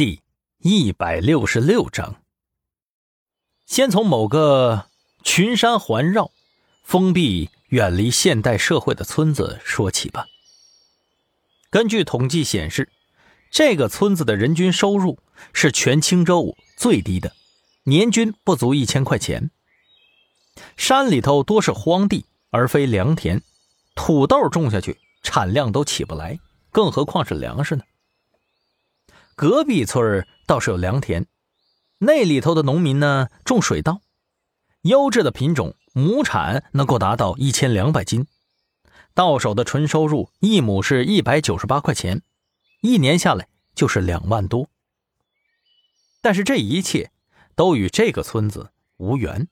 第一百六十六章，先从某个群山环绕、封闭、远离现代社会的村子说起吧。根据统计显示，这个村子的人均收入是全青州最低的，年均不足一千块钱。山里头多是荒地，而非良田，土豆种下去产量都起不来，更何况是粮食呢？隔壁村倒是有良田，那里头的农民呢种水稻，优质的品种，亩产能够达到一千两百斤，到手的纯收入一亩是一百九十八块钱，一年下来就是两万多。但是这一切都与这个村子无缘。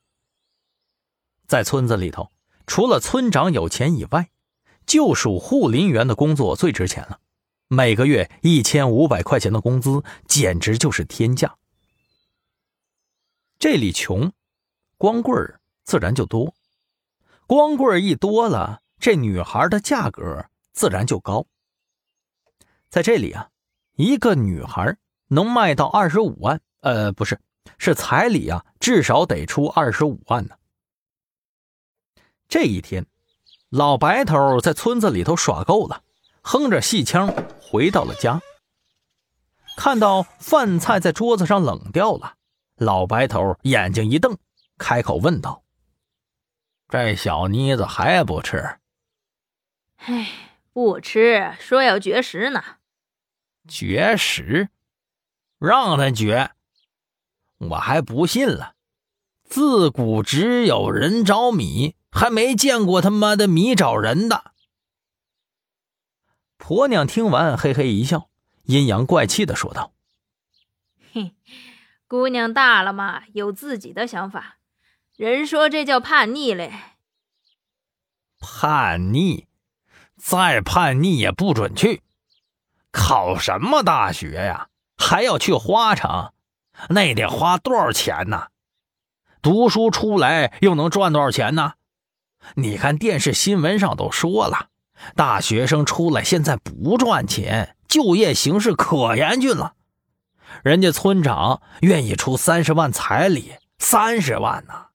在村子里头，除了村长有钱以外，就属护林员的工作最值钱了。每个月一千五百块钱的工资，简直就是天价。这里穷，光棍儿自然就多。光棍儿一多了，这女孩的价格自然就高。在这里啊，一个女孩能卖到二十五万，呃，不是，是彩礼啊，至少得出二十五万呢。这一天，老白头在村子里头耍够了。哼着戏腔回到了家，看到饭菜在桌子上冷掉了，老白头眼睛一瞪，开口问道：“这小妮子还不吃？”“哎，不吃，说要绝食呢。”“绝食？让他绝，我还不信了。自古只有人找米，还没见过他妈的米找人的。”婆娘听完，嘿嘿一笑，阴阳怪气的说道：“嘿，姑娘大了嘛，有自己的想法。人说这叫叛逆嘞。叛逆，再叛逆也不准去。考什么大学呀？还要去花城？那得花多少钱呢？读书出来又能赚多少钱呢？你看电视新闻上都说了。”大学生出来现在不赚钱，就业形势可严峻了。人家村长愿意出三十万彩礼，三十万呢，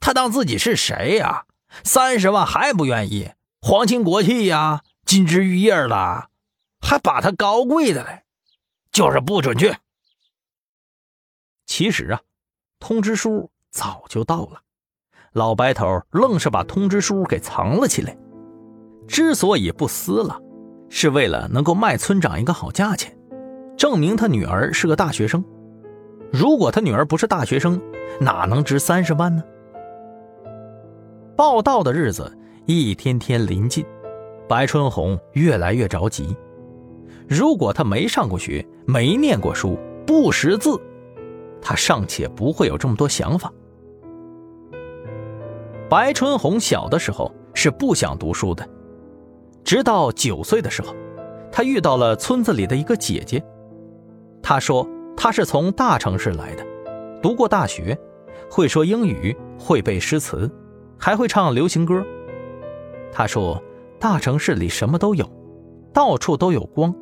他当自己是谁呀？三十万还不愿意，皇亲国戚呀，金枝玉叶的，还把他高贵的嘞，就是不准去。其实啊，通知书早就到了，老白头愣是把通知书给藏了起来。之所以不撕了，是为了能够卖村长一个好价钱，证明他女儿是个大学生。如果他女儿不是大学生，哪能值三十万呢？报道的日子一天天临近，白春红越来越着急。如果他没上过学，没念过书，不识字，他尚且不会有这么多想法。白春红小的时候是不想读书的。直到九岁的时候，他遇到了村子里的一个姐姐。她说她是从大城市来的，读过大学，会说英语，会背诗词，还会唱流行歌。她说大城市里什么都有，到处都有光，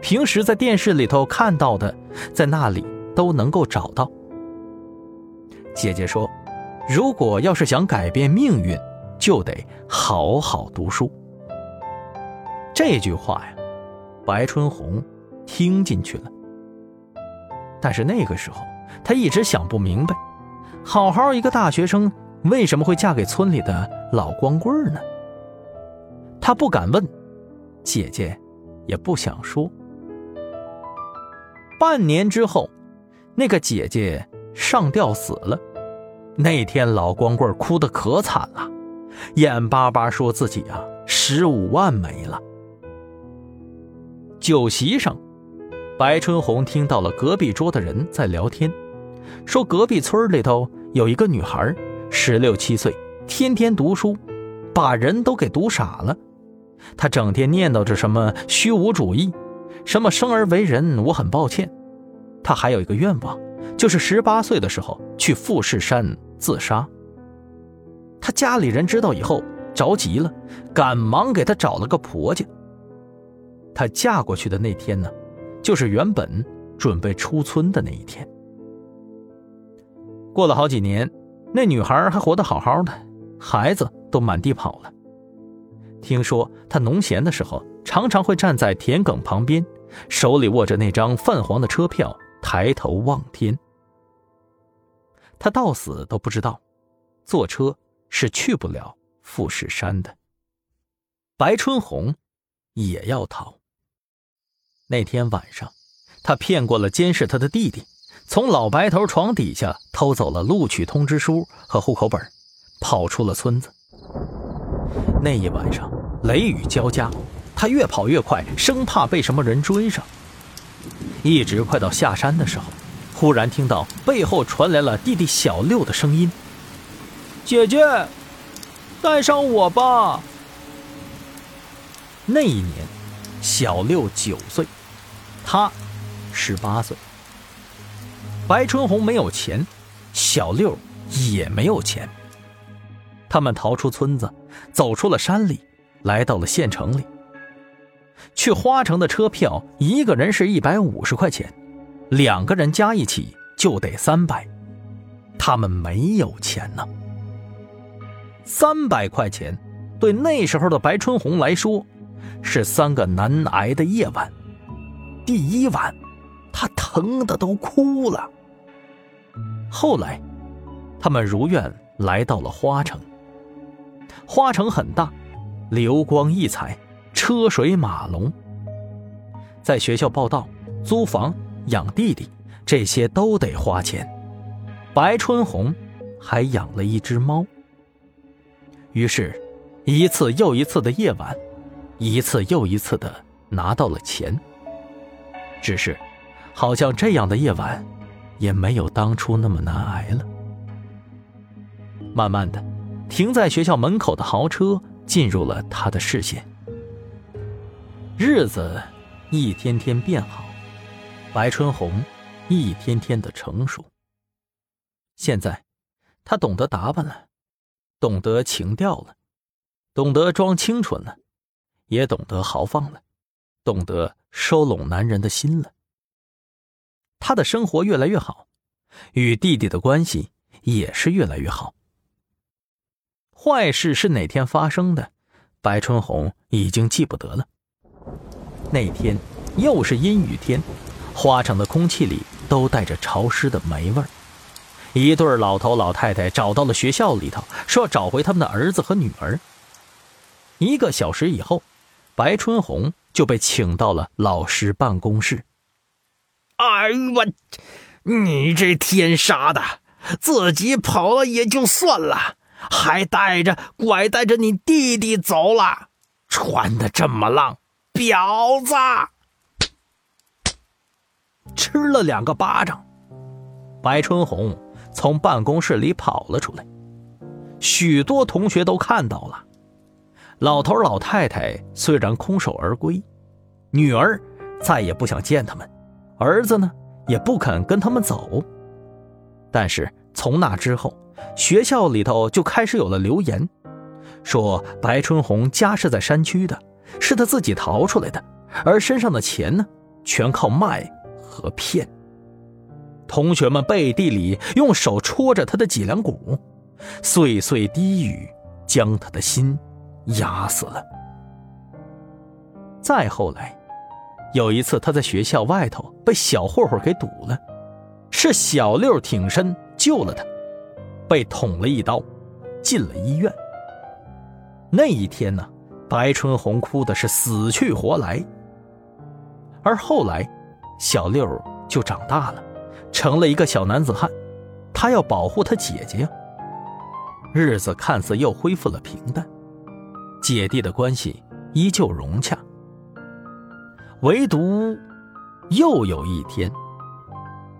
平时在电视里头看到的，在那里都能够找到。姐姐说，如果要是想改变命运，就得好好读书。这句话呀，白春红听进去了。但是那个时候，她一直想不明白，好好一个大学生，为什么会嫁给村里的老光棍呢？她不敢问，姐姐也不想说。半年之后，那个姐姐上吊死了。那天老光棍哭得可惨了，眼巴巴说自己啊，十五万没了。酒席上，白春红听到了隔壁桌的人在聊天，说隔壁村里头有一个女孩，十六七岁，天天读书，把人都给读傻了。她整天念叨着什么虚无主义，什么生而为人我很抱歉。她还有一个愿望，就是十八岁的时候去富士山自杀。她家里人知道以后着急了，赶忙给她找了个婆家。她嫁过去的那天呢，就是原本准备出村的那一天。过了好几年，那女孩还活得好好的，孩子都满地跑了。听说她农闲的时候，常常会站在田埂旁边，手里握着那张泛黄的车票，抬头望天。他到死都不知道，坐车是去不了富士山的。白春红也要逃。那天晚上，他骗过了监视他的弟弟，从老白头床底下偷走了录取通知书和户口本，跑出了村子。那一晚上雷雨交加，他越跑越快，生怕被什么人追上。一直快到下山的时候，忽然听到背后传来了弟弟小六的声音：“姐姐，带上我吧。”那一年，小六九岁，他十八岁。白春红没有钱，小六也没有钱。他们逃出村子，走出了山里，来到了县城里。去花城的车票，一个人是一百五十块钱，两个人加一起就得三百。他们没有钱呢。三百块钱，对那时候的白春红来说，是三个难挨的夜晚。第一晚，他疼的都哭了。后来，他们如愿来到了花城。花城很大，流光溢彩，车水马龙。在学校报道、租房、养弟弟，这些都得花钱。白春红还养了一只猫。于是，一次又一次的夜晚，一次又一次的拿到了钱。只是，好像这样的夜晚，也没有当初那么难挨了。慢慢的。停在学校门口的豪车进入了他的视线。日子一天天变好，白春红一天天的成熟。现在，他懂得打扮了，懂得情调了，懂得装清纯了，也懂得豪放了，懂得收拢男人的心了。他的生活越来越好，与弟弟的关系也是越来越好。坏事是哪天发生的？白春红已经记不得了。那天又是阴雨天，花城的空气里都带着潮湿的霉味儿。一对老头老太太找到了学校里头，说要找回他们的儿子和女儿。一个小时以后，白春红就被请到了老师办公室。哎呦我，你这天杀的，自己跑了也就算了。还带着拐带着你弟弟走了，穿的这么浪，婊子！吃了两个巴掌，白春红从办公室里跑了出来。许多同学都看到了，老头老太太虽然空手而归，女儿再也不想见他们，儿子呢也不肯跟他们走。但是从那之后。学校里头就开始有了流言，说白春红家是在山区的，是他自己逃出来的，而身上的钱呢，全靠卖和骗。同学们背地里用手戳着他的脊梁骨，碎碎低语将他的心压死了。再后来，有一次他在学校外头被小混混给堵了，是小六挺身救了他。被捅了一刀，进了医院。那一天呢，白春红哭的是死去活来。而后来，小六就长大了，成了一个小男子汉，他要保护他姐姐呀。日子看似又恢复了平淡，姐弟的关系依旧融洽。唯独，又有一天，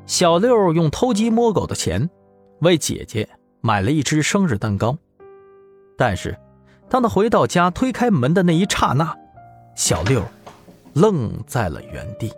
小六用偷鸡摸狗的钱，为姐姐。买了一只生日蛋糕，但是当他回到家推开门的那一刹那，小六愣在了原地。